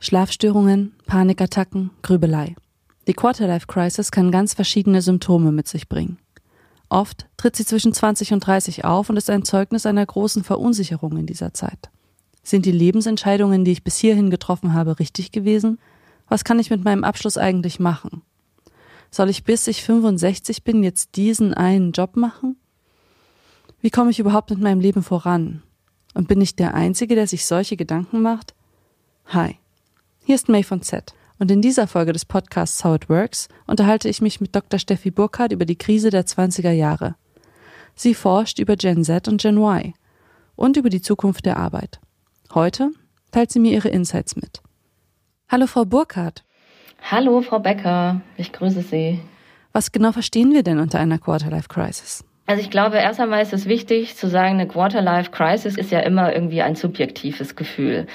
Schlafstörungen, Panikattacken, Grübelei. Die Quarterlife Crisis kann ganz verschiedene Symptome mit sich bringen. Oft tritt sie zwischen 20 und 30 auf und ist ein Zeugnis einer großen Verunsicherung in dieser Zeit. Sind die Lebensentscheidungen, die ich bis hierhin getroffen habe, richtig gewesen? Was kann ich mit meinem Abschluss eigentlich machen? Soll ich bis ich 65 bin jetzt diesen einen Job machen? Wie komme ich überhaupt mit meinem Leben voran? Und bin ich der Einzige, der sich solche Gedanken macht? Hi, hier ist May von Z. Und in dieser Folge des Podcasts How It Works unterhalte ich mich mit Dr. Steffi Burkhardt über die Krise der 20er Jahre. Sie forscht über Gen Z und Gen Y und über die Zukunft der Arbeit. Heute teilt sie mir ihre Insights mit. Hallo, Frau Burkhardt. Hallo, Frau Becker. Ich grüße Sie. Was genau verstehen wir denn unter einer Quarterlife Crisis? Also ich glaube, erst einmal ist es wichtig zu sagen, eine Quarter-Life-Crisis ist ja immer irgendwie ein subjektives Gefühl.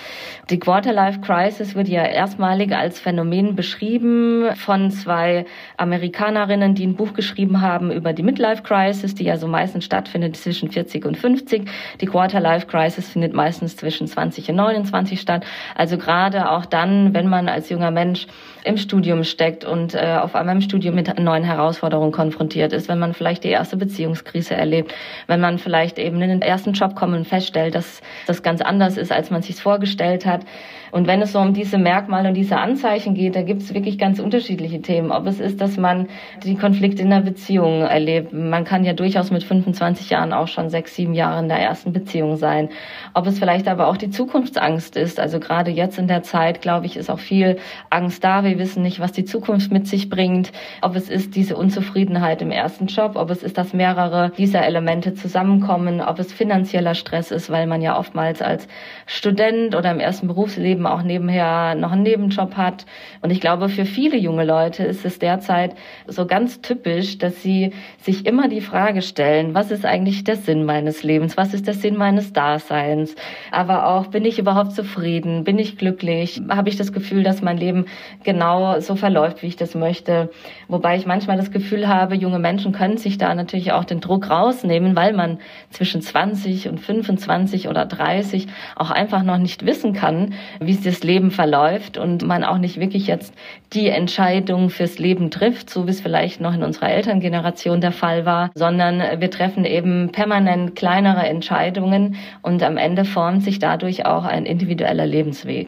Die Quarter-Life-Crisis wird ja erstmalig als Phänomen beschrieben von zwei Amerikanerinnen, die ein Buch geschrieben haben über die Midlife-Crisis, die ja so meistens stattfindet zwischen 40 und 50. Die Quarter-Life-Crisis findet meistens zwischen 20 und 29 statt. Also gerade auch dann, wenn man als junger Mensch im Studium steckt und äh, auf einmal im Studium mit neuen Herausforderungen konfrontiert ist, wenn man vielleicht die erste Beziehung Krise erlebt, wenn man vielleicht eben in den ersten Job kommt und feststellt, dass das ganz anders ist, als man sich vorgestellt hat. Und wenn es so um diese Merkmale und diese Anzeichen geht, da gibt es wirklich ganz unterschiedliche Themen. Ob es ist, dass man die Konflikte in der Beziehung erlebt. Man kann ja durchaus mit 25 Jahren auch schon sechs, sieben Jahre in der ersten Beziehung sein. Ob es vielleicht aber auch die Zukunftsangst ist. Also gerade jetzt in der Zeit, glaube ich, ist auch viel Angst da. Wir wissen nicht, was die Zukunft mit sich bringt. Ob es ist diese Unzufriedenheit im ersten Job, ob es ist, dass mehrere dieser Elemente zusammenkommen, ob es finanzieller Stress ist, weil man ja oftmals als Student oder im ersten Berufsleben eben auch nebenher noch einen Nebenjob hat. Und ich glaube, für viele junge Leute ist es derzeit so ganz typisch, dass sie sich immer die Frage stellen, was ist eigentlich der Sinn meines Lebens? Was ist der Sinn meines Daseins? Aber auch, bin ich überhaupt zufrieden? Bin ich glücklich? Habe ich das Gefühl, dass mein Leben genau so verläuft, wie ich das möchte? Wobei ich manchmal das Gefühl habe, junge Menschen können sich da natürlich auch den Druck rausnehmen, weil man zwischen 20 und 25 oder 30 auch einfach noch nicht wissen kann, wie wie das Leben verläuft und man auch nicht wirklich jetzt die Entscheidung fürs Leben trifft, so wie es vielleicht noch in unserer Elterngeneration der Fall war, sondern wir treffen eben permanent kleinere Entscheidungen und am Ende formt sich dadurch auch ein individueller Lebensweg.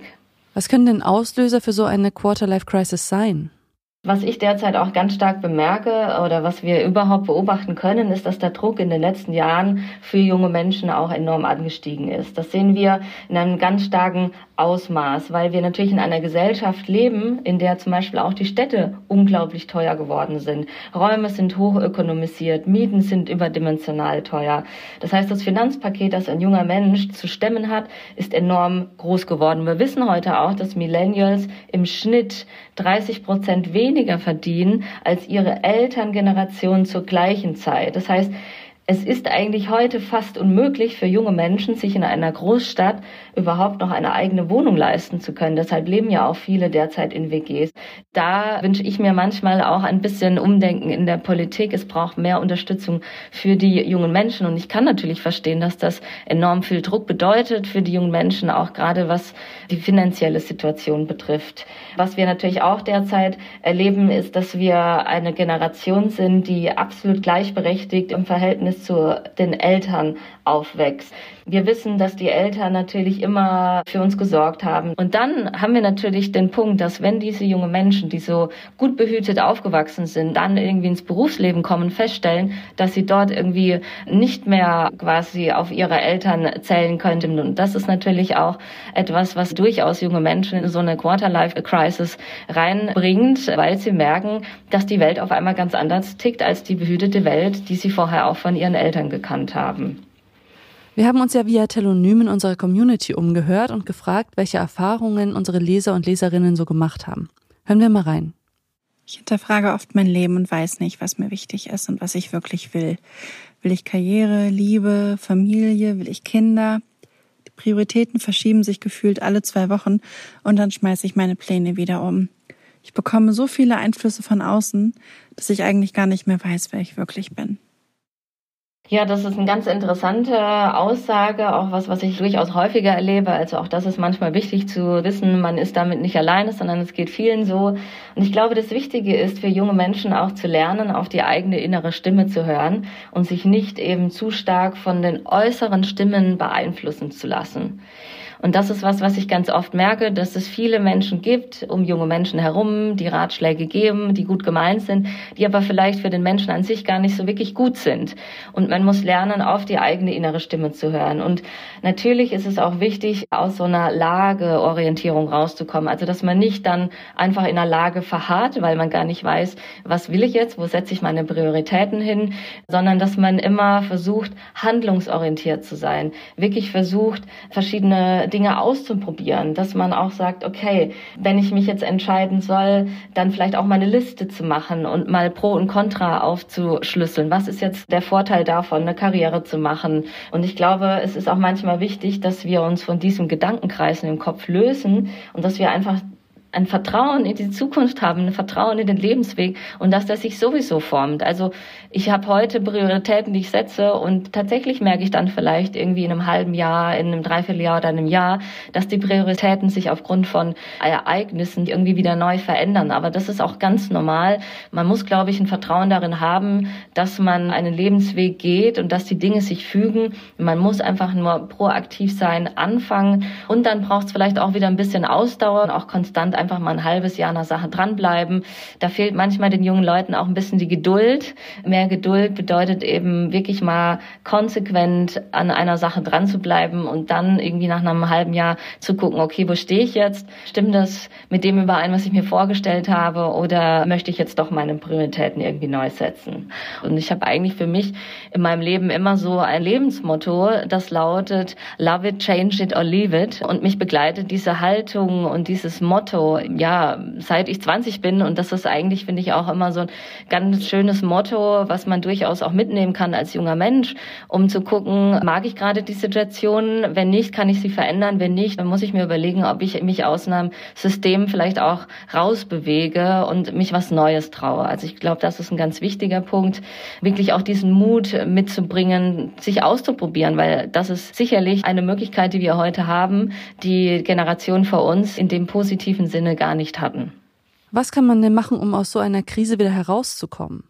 Was können denn Auslöser für so eine Quarter-Life-Crisis sein? Was ich derzeit auch ganz stark bemerke oder was wir überhaupt beobachten können, ist, dass der Druck in den letzten Jahren für junge Menschen auch enorm angestiegen ist. Das sehen wir in einem ganz starken Ausmaß, weil wir natürlich in einer Gesellschaft leben, in der zum Beispiel auch die Städte unglaublich teuer geworden sind. Räume sind hochökonomisiert, Mieten sind überdimensional teuer. Das heißt, das Finanzpaket, das ein junger Mensch zu stemmen hat, ist enorm groß geworden. Wir wissen heute auch, dass Millennials im Schnitt 30 Prozent weniger verdienen als ihre Elterngeneration zur gleichen Zeit. Das heißt, es ist eigentlich heute fast unmöglich für junge Menschen, sich in einer Großstadt überhaupt noch eine eigene Wohnung leisten zu können. Deshalb leben ja auch viele derzeit in WGs. Da wünsche ich mir manchmal auch ein bisschen Umdenken in der Politik. Es braucht mehr Unterstützung für die jungen Menschen. Und ich kann natürlich verstehen, dass das enorm viel Druck bedeutet für die jungen Menschen, auch gerade was die finanzielle Situation betrifft. Was wir natürlich auch derzeit erleben, ist, dass wir eine Generation sind, die absolut gleichberechtigt im Verhältnis Zu den Eltern aufwächst. Wir wissen, dass die Eltern natürlich immer für uns gesorgt haben. Und dann haben wir natürlich den Punkt, dass wenn diese jungen Menschen, die so gut behütet aufgewachsen sind, dann irgendwie ins Berufsleben kommen, feststellen, dass sie dort irgendwie nicht mehr quasi auf ihre Eltern zählen könnten. Und das ist natürlich auch etwas, was durchaus junge Menschen in so eine Quarter-Life-Crisis reinbringt, weil sie merken, dass die Welt auf einmal ganz anders tickt als die behütete Welt, die sie vorher auch von ihren Eltern gekannt haben. Wir haben uns ja via Telonym in unserer Community umgehört und gefragt, welche Erfahrungen unsere Leser und Leserinnen so gemacht haben. Hören wir mal rein. Ich hinterfrage oft mein Leben und weiß nicht, was mir wichtig ist und was ich wirklich will. Will ich Karriere, Liebe, Familie, will ich Kinder? Die Prioritäten verschieben sich gefühlt alle zwei Wochen und dann schmeiße ich meine Pläne wieder um. Ich bekomme so viele Einflüsse von außen, dass ich eigentlich gar nicht mehr weiß, wer ich wirklich bin. Ja, das ist eine ganz interessante Aussage, auch was, was ich durchaus häufiger erlebe. Also auch das ist manchmal wichtig zu wissen, man ist damit nicht alleine, sondern es geht vielen so. Und ich glaube, das Wichtige ist für junge Menschen auch zu lernen, auf die eigene innere Stimme zu hören und sich nicht eben zu stark von den äußeren Stimmen beeinflussen zu lassen. Und das ist was, was ich ganz oft merke, dass es viele Menschen gibt, um junge Menschen herum, die Ratschläge geben, die gut gemeint sind, die aber vielleicht für den Menschen an sich gar nicht so wirklich gut sind. Und man muss lernen, auf die eigene innere Stimme zu hören. Und natürlich ist es auch wichtig, aus so einer Lageorientierung rauszukommen. Also, dass man nicht dann einfach in einer Lage verharrt, weil man gar nicht weiß, was will ich jetzt, wo setze ich meine Prioritäten hin, sondern dass man immer versucht, handlungsorientiert zu sein. Wirklich versucht, verschiedene Dinge auszuprobieren, dass man auch sagt, okay, wenn ich mich jetzt entscheiden soll, dann vielleicht auch mal eine Liste zu machen und mal Pro und Contra aufzuschlüsseln. Was ist jetzt der Vorteil davon, eine Karriere zu machen? Und ich glaube, es ist auch manchmal wichtig, dass wir uns von diesem Gedankenkreisen im Kopf lösen und dass wir einfach ein Vertrauen in die Zukunft haben, ein Vertrauen in den Lebensweg und dass das sich sowieso formt. Also ich habe heute Prioritäten, die ich setze und tatsächlich merke ich dann vielleicht irgendwie in einem halben Jahr, in einem Dreivierteljahr oder einem Jahr, dass die Prioritäten sich aufgrund von Ereignissen irgendwie wieder neu verändern. Aber das ist auch ganz normal. Man muss, glaube ich, ein Vertrauen darin haben, dass man einen Lebensweg geht und dass die Dinge sich fügen. Man muss einfach nur proaktiv sein, anfangen und dann braucht es vielleicht auch wieder ein bisschen Ausdauer und auch konstant einfach mal ein halbes Jahr der Sache dranbleiben. Da fehlt manchmal den jungen Leuten auch ein bisschen die Geduld. Mehr Geduld bedeutet eben wirklich mal konsequent an einer Sache dran zu bleiben und dann irgendwie nach einem halben Jahr zu gucken, okay, wo stehe ich jetzt? Stimmt das mit dem überein, was ich mir vorgestellt habe oder möchte ich jetzt doch meine Prioritäten irgendwie neu setzen? Und ich habe eigentlich für mich in meinem Leben immer so ein Lebensmotto, das lautet Love it, change it or leave it. Und mich begleitet diese Haltung und dieses Motto ja, seit ich 20 bin. Und das ist eigentlich, finde ich, auch immer so ein ganz schönes Motto, was man durchaus auch mitnehmen kann als junger Mensch, um zu gucken, mag ich gerade die Situation? Wenn nicht, kann ich sie verändern. Wenn nicht, dann muss ich mir überlegen, ob ich mich aus einem System vielleicht auch rausbewege und mich was Neues traue. Also ich glaube, das ist ein ganz wichtiger Punkt, wirklich auch diesen Mut mitzubringen, sich auszuprobieren, weil das ist sicherlich eine Möglichkeit, die wir heute haben, die Generation vor uns in dem positiven Sinne gar nicht hatten. Was kann man denn machen, um aus so einer Krise wieder herauszukommen?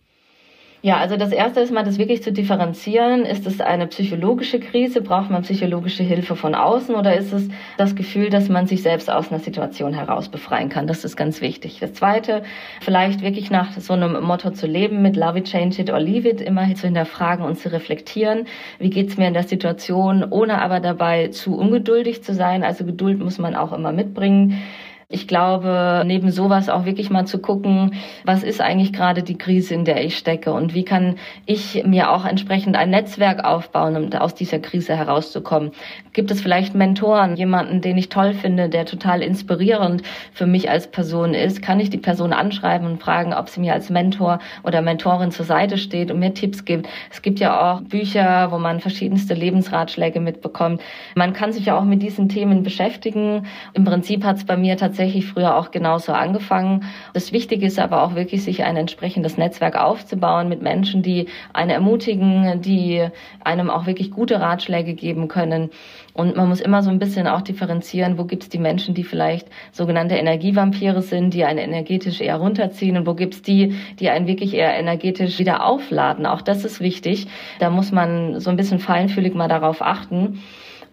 Ja, also das Erste ist mal, das wirklich zu differenzieren. Ist es eine psychologische Krise? Braucht man psychologische Hilfe von außen? Oder ist es das Gefühl, dass man sich selbst aus einer Situation heraus befreien kann? Das ist ganz wichtig. Das Zweite, vielleicht wirklich nach so einem Motto zu leben mit Love it, change it or leave it, immer zu hinterfragen und zu reflektieren. Wie geht's mir in der Situation, ohne aber dabei zu ungeduldig zu sein? Also Geduld muss man auch immer mitbringen. Ich glaube, neben sowas auch wirklich mal zu gucken, was ist eigentlich gerade die Krise, in der ich stecke und wie kann ich mir auch entsprechend ein Netzwerk aufbauen, um aus dieser Krise herauszukommen. Gibt es vielleicht Mentoren, jemanden, den ich toll finde, der total inspirierend für mich als Person ist? Kann ich die Person anschreiben und fragen, ob sie mir als Mentor oder Mentorin zur Seite steht und mir Tipps gibt? Es gibt ja auch Bücher, wo man verschiedenste Lebensratschläge mitbekommt. Man kann sich ja auch mit diesen Themen beschäftigen. Im Prinzip hat es bei mir tatsächlich tatsächlich früher auch genauso angefangen. Das Wichtige ist aber auch wirklich, sich ein entsprechendes Netzwerk aufzubauen mit Menschen, die einen ermutigen, die einem auch wirklich gute Ratschläge geben können. Und man muss immer so ein bisschen auch differenzieren, wo gibt es die Menschen, die vielleicht sogenannte Energievampire sind, die einen energetisch eher runterziehen und wo gibt es die, die einen wirklich eher energetisch wieder aufladen. Auch das ist wichtig. Da muss man so ein bisschen feinfühlig mal darauf achten.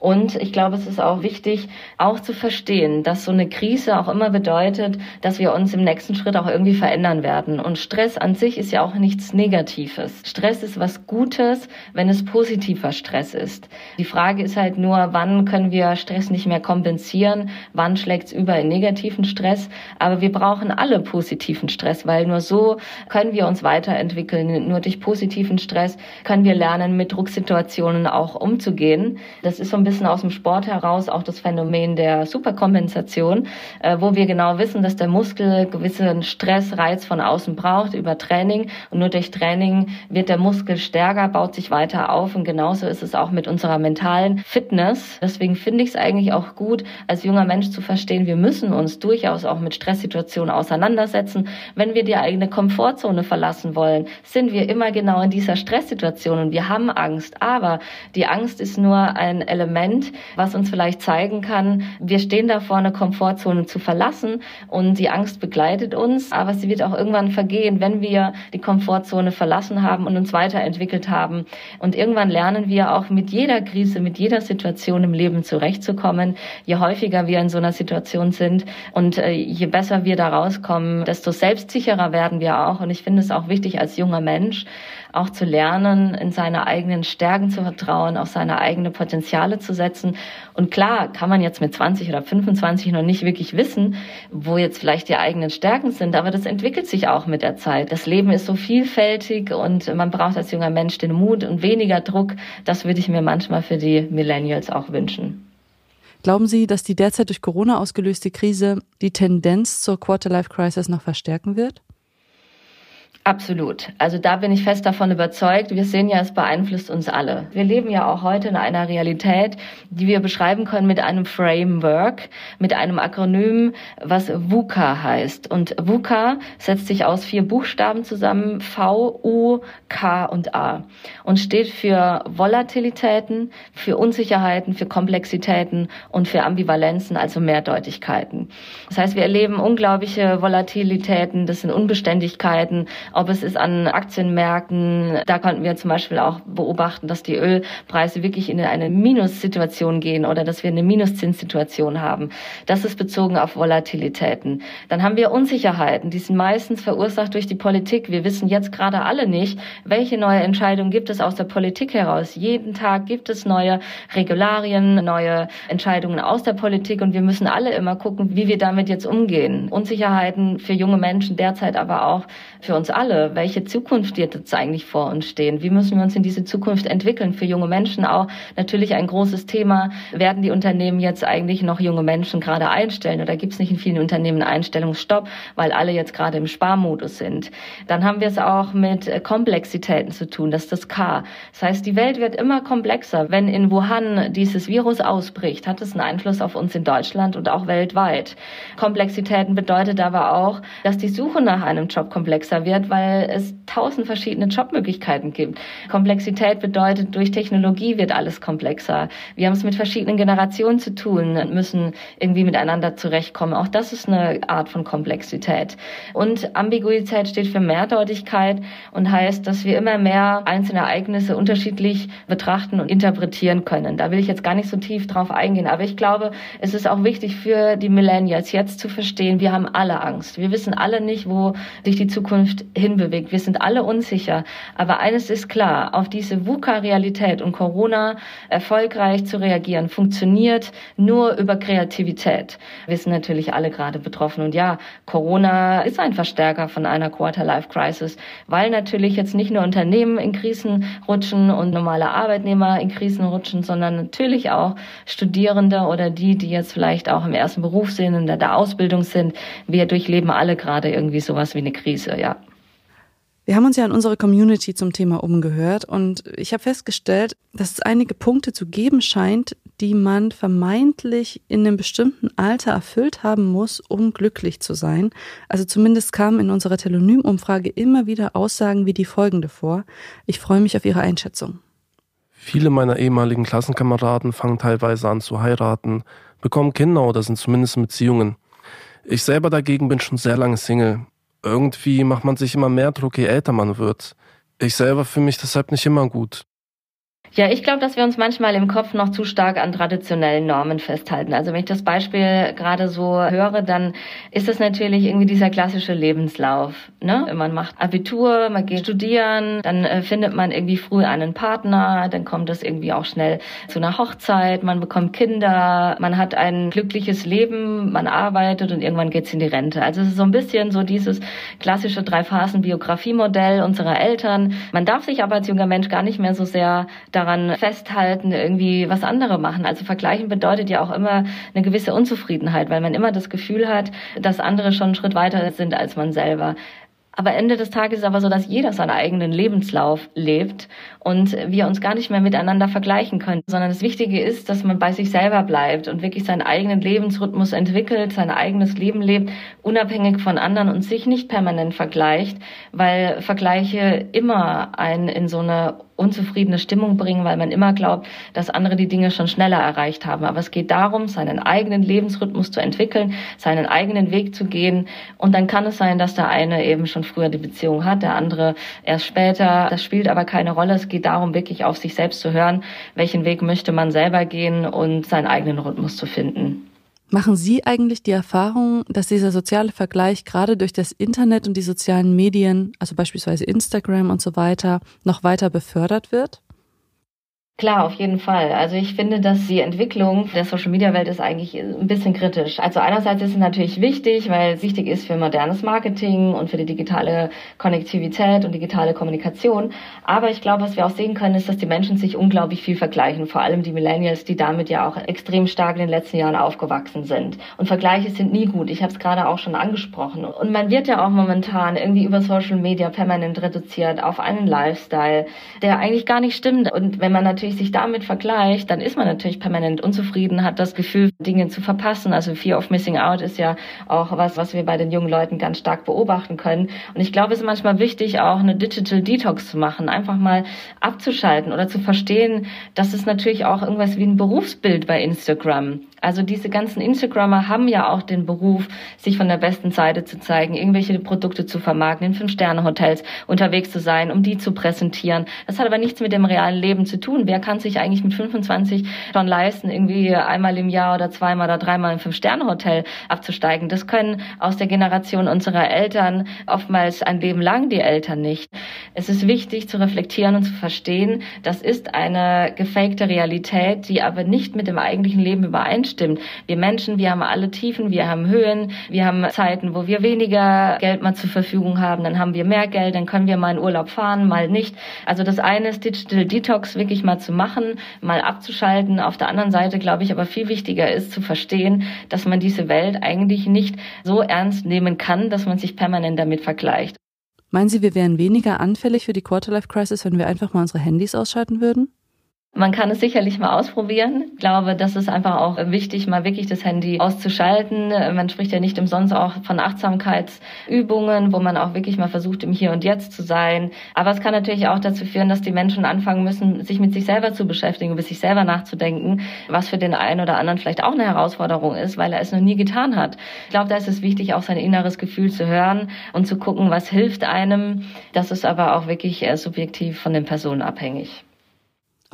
Und ich glaube, es ist auch wichtig, auch zu verstehen, dass so eine Krise auch immer bedeutet, dass wir uns im nächsten Schritt auch irgendwie verändern werden. Und Stress an sich ist ja auch nichts Negatives. Stress ist was Gutes, wenn es positiver Stress ist. Die Frage ist halt nur, wann können wir Stress nicht mehr kompensieren? Wann schlägt es über in negativen Stress? Aber wir brauchen alle positiven Stress, weil nur so können wir uns weiterentwickeln. Nur durch positiven Stress können wir lernen, mit Drucksituationen auch umzugehen. Das ist so ein bisschen wissen aus dem Sport heraus auch das Phänomen der Superkompensation, äh, wo wir genau wissen, dass der Muskel gewissen Stressreiz von außen braucht über Training und nur durch Training wird der Muskel stärker, baut sich weiter auf und genauso ist es auch mit unserer mentalen Fitness. Deswegen finde ich es eigentlich auch gut, als junger Mensch zu verstehen, wir müssen uns durchaus auch mit Stresssituationen auseinandersetzen. Wenn wir die eigene Komfortzone verlassen wollen, sind wir immer genau in dieser Stresssituation und wir haben Angst. Aber die Angst ist nur ein Element, was uns vielleicht zeigen kann, wir stehen davor, eine Komfortzone zu verlassen und die Angst begleitet uns, aber sie wird auch irgendwann vergehen, wenn wir die Komfortzone verlassen haben und uns weiterentwickelt haben. Und irgendwann lernen wir auch mit jeder Krise, mit jeder Situation im Leben zurechtzukommen. Je häufiger wir in so einer Situation sind und äh, je besser wir da rauskommen, desto selbstsicherer werden wir auch. Und ich finde es auch wichtig als junger Mensch, auch zu lernen, in seine eigenen Stärken zu vertrauen, auf seine eigenen Potenziale zu setzen. Und klar kann man jetzt mit 20 oder 25 noch nicht wirklich wissen, wo jetzt vielleicht die eigenen Stärken sind, aber das entwickelt sich auch mit der Zeit. Das Leben ist so vielfältig und man braucht als junger Mensch den Mut und weniger Druck. Das würde ich mir manchmal für die Millennials auch wünschen. Glauben Sie, dass die derzeit durch Corona ausgelöste Krise die Tendenz zur Quarter-Life-Crisis noch verstärken wird? Absolut. Also da bin ich fest davon überzeugt. Wir sehen ja, es beeinflusst uns alle. Wir leben ja auch heute in einer Realität, die wir beschreiben können mit einem Framework, mit einem Akronym, was VUCA heißt. Und VUCA setzt sich aus vier Buchstaben zusammen, V, U, K und A. Und steht für Volatilitäten, für Unsicherheiten, für Komplexitäten und für Ambivalenzen, also Mehrdeutigkeiten. Das heißt, wir erleben unglaubliche Volatilitäten, das sind Unbeständigkeiten, ob es ist an Aktienmärkten. Da konnten wir zum Beispiel auch beobachten, dass die Ölpreise wirklich in eine Minussituation gehen oder dass wir eine Minuszinssituation haben. Das ist bezogen auf Volatilitäten. Dann haben wir Unsicherheiten, die sind meistens verursacht durch die Politik. Wir wissen jetzt gerade alle nicht, welche neue Entscheidungen gibt es aus der Politik heraus. Jeden Tag gibt es neue Regularien, neue Entscheidungen aus der Politik und wir müssen alle immer gucken, wie wir damit jetzt umgehen. Unsicherheiten für junge Menschen derzeit aber auch für uns alle. Welche Zukunft wird jetzt eigentlich vor uns stehen? Wie müssen wir uns in diese Zukunft entwickeln? Für junge Menschen auch natürlich ein großes Thema. Werden die Unternehmen jetzt eigentlich noch junge Menschen gerade einstellen oder gibt es nicht in vielen Unternehmen Einstellungsstopp, weil alle jetzt gerade im Sparmodus sind? Dann haben wir es auch mit Komplexitäten zu tun. Das ist das K. Das heißt, die Welt wird immer komplexer. Wenn in Wuhan dieses Virus ausbricht, hat es einen Einfluss auf uns in Deutschland und auch weltweit. Komplexitäten bedeutet aber auch, dass die Suche nach einem Job komplexer wird, weil es tausend verschiedene Jobmöglichkeiten gibt. Komplexität bedeutet, durch Technologie wird alles komplexer. Wir haben es mit verschiedenen Generationen zu tun und müssen irgendwie miteinander zurechtkommen. Auch das ist eine Art von Komplexität. Und Ambiguität steht für Mehrdeutigkeit und heißt, dass wir immer mehr einzelne Ereignisse unterschiedlich betrachten und interpretieren können. Da will ich jetzt gar nicht so tief drauf eingehen, aber ich glaube, es ist auch wichtig für die Millennials jetzt zu verstehen, wir haben alle Angst. Wir wissen alle nicht, wo sich die Zukunft hinbewegt. Wir sind alle unsicher. Aber eines ist klar, auf diese VUCA-Realität und Corona erfolgreich zu reagieren, funktioniert nur über Kreativität. Wir sind natürlich alle gerade betroffen. Und ja, Corona ist ein Verstärker von einer Quarter-Life-Crisis, weil natürlich jetzt nicht nur Unternehmen in Krisen rutschen und normale Arbeitnehmer in Krisen rutschen, sondern natürlich auch Studierende oder die, die jetzt vielleicht auch im ersten Beruf sind, in der Ausbildung sind. Wir durchleben alle gerade irgendwie sowas wie eine Krise, ja. Wir haben uns ja in unserer Community zum Thema umgehört und ich habe festgestellt, dass es einige Punkte zu geben scheint, die man vermeintlich in einem bestimmten Alter erfüllt haben muss, um glücklich zu sein. Also zumindest kamen in unserer Telonym-Umfrage immer wieder Aussagen wie die folgende vor. Ich freue mich auf Ihre Einschätzung. Viele meiner ehemaligen Klassenkameraden fangen teilweise an zu heiraten, bekommen Kinder oder sind zumindest in Beziehungen. Ich selber dagegen bin schon sehr lange Single irgendwie macht man sich immer mehr Druck, je älter man wird. Ich selber fühle mich deshalb nicht immer gut. Ja, ich glaube, dass wir uns manchmal im Kopf noch zu stark an traditionellen Normen festhalten. Also wenn ich das Beispiel gerade so höre, dann ist das natürlich irgendwie dieser klassische Lebenslauf. Ne? Man macht Abitur, man geht studieren, dann äh, findet man irgendwie früh einen Partner, dann kommt es irgendwie auch schnell zu einer Hochzeit, man bekommt Kinder, man hat ein glückliches Leben, man arbeitet und irgendwann geht's in die Rente. Also es ist so ein bisschen so dieses klassische Drei-Phasen-Biografiemodell unserer Eltern. Man darf sich aber als junger Mensch gar nicht mehr so sehr daran festhalten, irgendwie was andere machen. Also vergleichen bedeutet ja auch immer eine gewisse Unzufriedenheit, weil man immer das Gefühl hat, dass andere schon einen Schritt weiter sind als man selber. Aber Ende des Tages ist aber so, dass jeder seinen eigenen Lebenslauf lebt und wir uns gar nicht mehr miteinander vergleichen können, sondern das Wichtige ist, dass man bei sich selber bleibt und wirklich seinen eigenen Lebensrhythmus entwickelt, sein eigenes Leben lebt, unabhängig von anderen und sich nicht permanent vergleicht, weil Vergleiche immer einen in so eine unzufriedene Stimmung bringen, weil man immer glaubt, dass andere die Dinge schon schneller erreicht haben. Aber es geht darum, seinen eigenen Lebensrhythmus zu entwickeln, seinen eigenen Weg zu gehen. Und dann kann es sein, dass der eine eben schon früher die Beziehung hat, der andere erst später. Das spielt aber keine Rolle. Es geht darum, wirklich auf sich selbst zu hören, welchen Weg möchte man selber gehen und seinen eigenen Rhythmus zu finden. Machen Sie eigentlich die Erfahrung, dass dieser soziale Vergleich gerade durch das Internet und die sozialen Medien, also beispielsweise Instagram und so weiter, noch weiter befördert wird? Klar, auf jeden Fall. Also ich finde, dass die Entwicklung der Social-Media-Welt ist eigentlich ein bisschen kritisch. Also einerseits ist es natürlich wichtig, weil es wichtig ist für modernes Marketing und für die digitale Konnektivität und digitale Kommunikation. Aber ich glaube, was wir auch sehen können, ist, dass die Menschen sich unglaublich viel vergleichen. Vor allem die Millennials, die damit ja auch extrem stark in den letzten Jahren aufgewachsen sind. Und Vergleiche sind nie gut. Ich habe es gerade auch schon angesprochen. Und man wird ja auch momentan irgendwie über Social Media permanent reduziert auf einen Lifestyle, der eigentlich gar nicht stimmt. Und wenn man natürlich natürlich sich damit vergleicht, dann ist man natürlich permanent unzufrieden, hat das Gefühl, Dinge zu verpassen. Also Fear of Missing Out ist ja auch was, was wir bei den jungen Leuten ganz stark beobachten können. Und ich glaube, es ist manchmal wichtig, auch eine Digital Detox zu machen, einfach mal abzuschalten oder zu verstehen, dass es natürlich auch irgendwas wie ein Berufsbild bei Instagram also diese ganzen Instagrammer haben ja auch den Beruf, sich von der besten Seite zu zeigen, irgendwelche Produkte zu vermarkten, in Fünf-Sterne-Hotels unterwegs zu sein, um die zu präsentieren. Das hat aber nichts mit dem realen Leben zu tun. Wer kann sich eigentlich mit 25 schon leisten, irgendwie einmal im Jahr oder zweimal oder dreimal im Fünf-Sterne-Hotel abzusteigen? Das können aus der Generation unserer Eltern oftmals ein Leben lang die Eltern nicht. Es ist wichtig zu reflektieren und zu verstehen, das ist eine gefakte Realität, die aber nicht mit dem eigentlichen Leben übereinstimmt stimmt. Wir Menschen, wir haben alle Tiefen, wir haben Höhen, wir haben Zeiten, wo wir weniger Geld mal zur Verfügung haben, dann haben wir mehr Geld, dann können wir mal in Urlaub fahren, mal nicht. Also das eine ist Digital Detox wirklich mal zu machen, mal abzuschalten. Auf der anderen Seite glaube ich aber viel wichtiger ist zu verstehen, dass man diese Welt eigentlich nicht so ernst nehmen kann, dass man sich permanent damit vergleicht. Meinen Sie, wir wären weniger anfällig für die Quarterlife-Crisis, wenn wir einfach mal unsere Handys ausschalten würden? Man kann es sicherlich mal ausprobieren. Ich glaube, das ist einfach auch wichtig, mal wirklich das Handy auszuschalten. Man spricht ja nicht umsonst auch von Achtsamkeitsübungen, wo man auch wirklich mal versucht, im Hier und Jetzt zu sein. Aber es kann natürlich auch dazu führen, dass die Menschen anfangen müssen, sich mit sich selber zu beschäftigen, über sich selber nachzudenken, was für den einen oder anderen vielleicht auch eine Herausforderung ist, weil er es noch nie getan hat. Ich glaube, da ist es wichtig, auch sein inneres Gefühl zu hören und zu gucken, was hilft einem. Das ist aber auch wirklich subjektiv von den Personen abhängig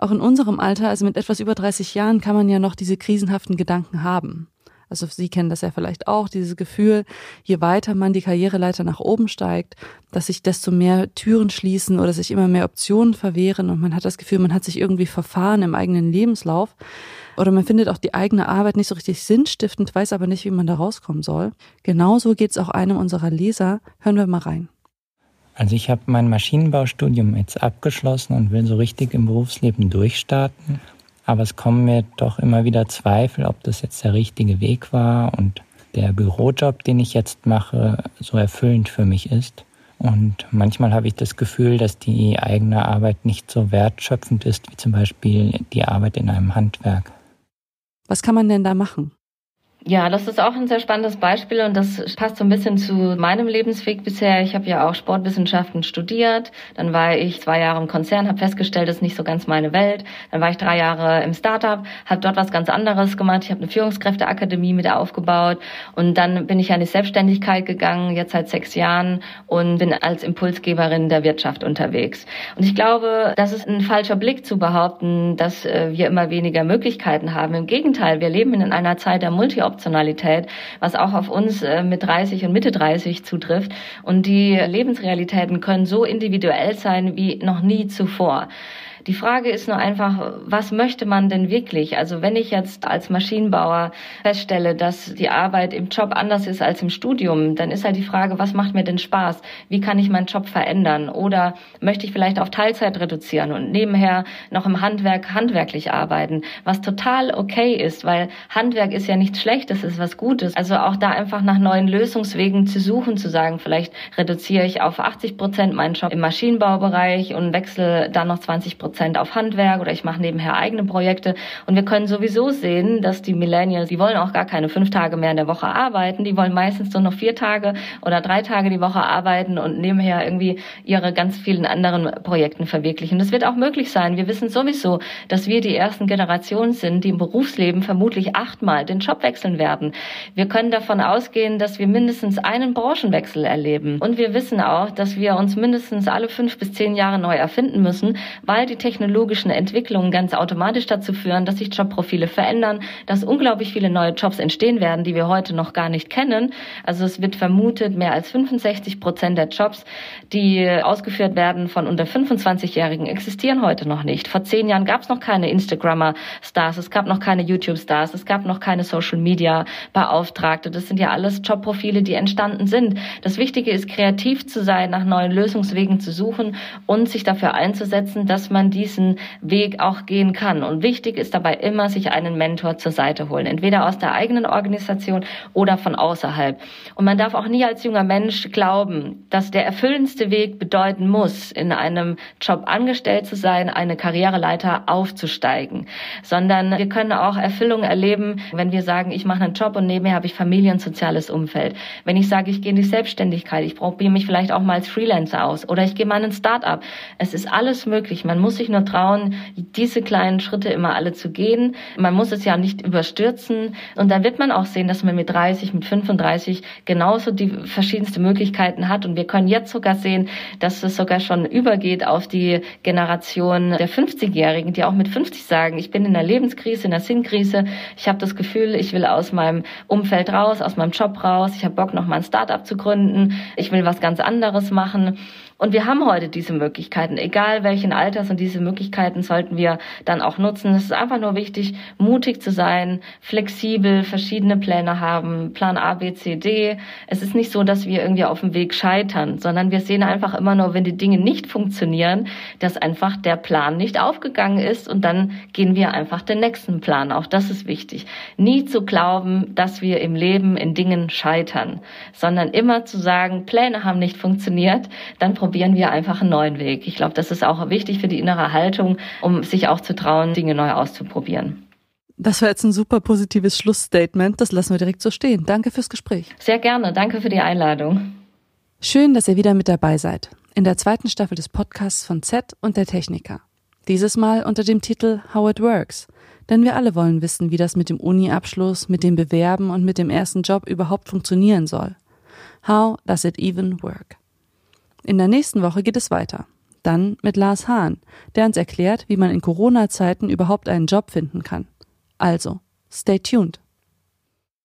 auch in unserem Alter, also mit etwas über 30 Jahren, kann man ja noch diese krisenhaften Gedanken haben. Also Sie kennen das ja vielleicht auch, dieses Gefühl, je weiter man die Karriereleiter nach oben steigt, dass sich desto mehr Türen schließen oder sich immer mehr Optionen verwehren und man hat das Gefühl, man hat sich irgendwie verfahren im eigenen Lebenslauf oder man findet auch die eigene Arbeit nicht so richtig sinnstiftend, weiß aber nicht, wie man da rauskommen soll. Genauso geht es auch einem unserer Leser. Hören wir mal rein. Also ich habe mein Maschinenbaustudium jetzt abgeschlossen und will so richtig im Berufsleben durchstarten. Aber es kommen mir doch immer wieder Zweifel, ob das jetzt der richtige Weg war und der Bürojob, den ich jetzt mache, so erfüllend für mich ist. Und manchmal habe ich das Gefühl, dass die eigene Arbeit nicht so wertschöpfend ist wie zum Beispiel die Arbeit in einem Handwerk. Was kann man denn da machen? Ja, das ist auch ein sehr spannendes Beispiel und das passt so ein bisschen zu meinem Lebensweg bisher. Ich habe ja auch Sportwissenschaften studiert, dann war ich zwei Jahre im Konzern, habe festgestellt, das ist nicht so ganz meine Welt. Dann war ich drei Jahre im Startup, habe dort was ganz anderes gemacht. Ich habe eine Führungskräfteakademie mit aufgebaut und dann bin ich an die Selbstständigkeit gegangen, jetzt seit sechs Jahren und bin als Impulsgeberin der Wirtschaft unterwegs. Und ich glaube, das ist ein falscher Blick zu behaupten, dass äh, wir immer weniger Möglichkeiten haben. Im Gegenteil, wir leben in einer Zeit der Multi Multioptionalität, was auch auf uns äh, mit 30 und Mitte 30 zutrifft. Und die Lebensrealitäten können so individuell sein wie noch nie zuvor. Die Frage ist nur einfach, was möchte man denn wirklich? Also wenn ich jetzt als Maschinenbauer feststelle, dass die Arbeit im Job anders ist als im Studium, dann ist halt die Frage, was macht mir denn Spaß? Wie kann ich meinen Job verändern? Oder möchte ich vielleicht auf Teilzeit reduzieren und nebenher noch im Handwerk handwerklich arbeiten? Was total okay ist, weil Handwerk ist ja nichts Schlechtes, ist was Gutes. Also auch da einfach nach neuen Lösungswegen zu suchen, zu sagen, vielleicht reduziere ich auf 80 Prozent meinen Job im Maschinenbaubereich und wechsle dann noch 20 Prozent Prozent auf Handwerk oder ich mache nebenher eigene Projekte. Und wir können sowieso sehen, dass die Millennials, die wollen auch gar keine fünf Tage mehr in der Woche arbeiten. Die wollen meistens nur noch vier Tage oder drei Tage die Woche arbeiten und nebenher irgendwie ihre ganz vielen anderen Projekten verwirklichen. Das wird auch möglich sein. Wir wissen sowieso, dass wir die ersten Generationen sind, die im Berufsleben vermutlich achtmal den Job wechseln werden. Wir können davon ausgehen, dass wir mindestens einen Branchenwechsel erleben. Und wir wissen auch, dass wir uns mindestens alle fünf bis zehn Jahre neu erfinden müssen, weil die technologischen Entwicklungen ganz automatisch dazu führen, dass sich Jobprofile verändern, dass unglaublich viele neue Jobs entstehen werden, die wir heute noch gar nicht kennen. Also es wird vermutet, mehr als 65 Prozent der Jobs, die ausgeführt werden von unter 25-Jährigen, existieren heute noch nicht. Vor zehn Jahren gab es noch keine Instagrammer-Stars, es gab noch keine YouTube-Stars, es gab noch keine Social-Media-Beauftragte. Das sind ja alles Jobprofile, die entstanden sind. Das Wichtige ist, kreativ zu sein, nach neuen Lösungswegen zu suchen und sich dafür einzusetzen, dass man die diesen Weg auch gehen kann. Und wichtig ist dabei immer, sich einen Mentor zur Seite holen, entweder aus der eigenen Organisation oder von außerhalb. Und man darf auch nie als junger Mensch glauben, dass der erfüllendste Weg bedeuten muss, in einem Job angestellt zu sein, eine Karriereleiter aufzusteigen, sondern wir können auch Erfüllung erleben, wenn wir sagen, ich mache einen Job und nebenher habe ich Familie und soziales Umfeld. Wenn ich sage, ich gehe in die Selbstständigkeit, ich probiere mich vielleicht auch mal als Freelancer aus oder ich gehe mal in ein Start-up. Es ist alles möglich. Man muss sich nur trauen, diese kleinen Schritte immer alle zu gehen. Man muss es ja nicht überstürzen. Und dann wird man auch sehen, dass man mit 30, mit 35 genauso die verschiedensten Möglichkeiten hat. Und wir können jetzt sogar sehen, dass es sogar schon übergeht auf die Generation der 50-Jährigen, die auch mit 50 sagen, ich bin in einer Lebenskrise, in einer Sinnkrise. Ich habe das Gefühl, ich will aus meinem Umfeld raus, aus meinem Job raus. Ich habe Bock, noch mal ein Start-up zu gründen. Ich will was ganz anderes machen. Und wir haben heute diese Möglichkeiten, egal welchen Alters, und diese Möglichkeiten sollten wir dann auch nutzen. Es ist einfach nur wichtig, mutig zu sein, flexibel, verschiedene Pläne haben, Plan A, B, C, D. Es ist nicht so, dass wir irgendwie auf dem Weg scheitern, sondern wir sehen einfach immer nur, wenn die Dinge nicht funktionieren, dass einfach der Plan nicht aufgegangen ist und dann gehen wir einfach den nächsten Plan. Auch das ist wichtig. Nie zu glauben, dass wir im Leben in Dingen scheitern, sondern immer zu sagen, Pläne haben nicht funktioniert, dann probieren wir einfach einen neuen Weg. Ich glaube, das ist auch wichtig für die innere Haltung, um sich auch zu trauen, Dinge neu auszuprobieren. Das war jetzt ein super positives Schlussstatement. Das lassen wir direkt so stehen. Danke fürs Gespräch. Sehr gerne. Danke für die Einladung. Schön, dass ihr wieder mit dabei seid. In der zweiten Staffel des Podcasts von Z und der Techniker. Dieses Mal unter dem Titel How It Works. Denn wir alle wollen wissen, wie das mit dem Uni-Abschluss, mit dem Bewerben und mit dem ersten Job überhaupt funktionieren soll. How does it even work? In der nächsten Woche geht es weiter. Dann mit Lars Hahn, der uns erklärt, wie man in Corona-Zeiten überhaupt einen Job finden kann. Also, stay tuned.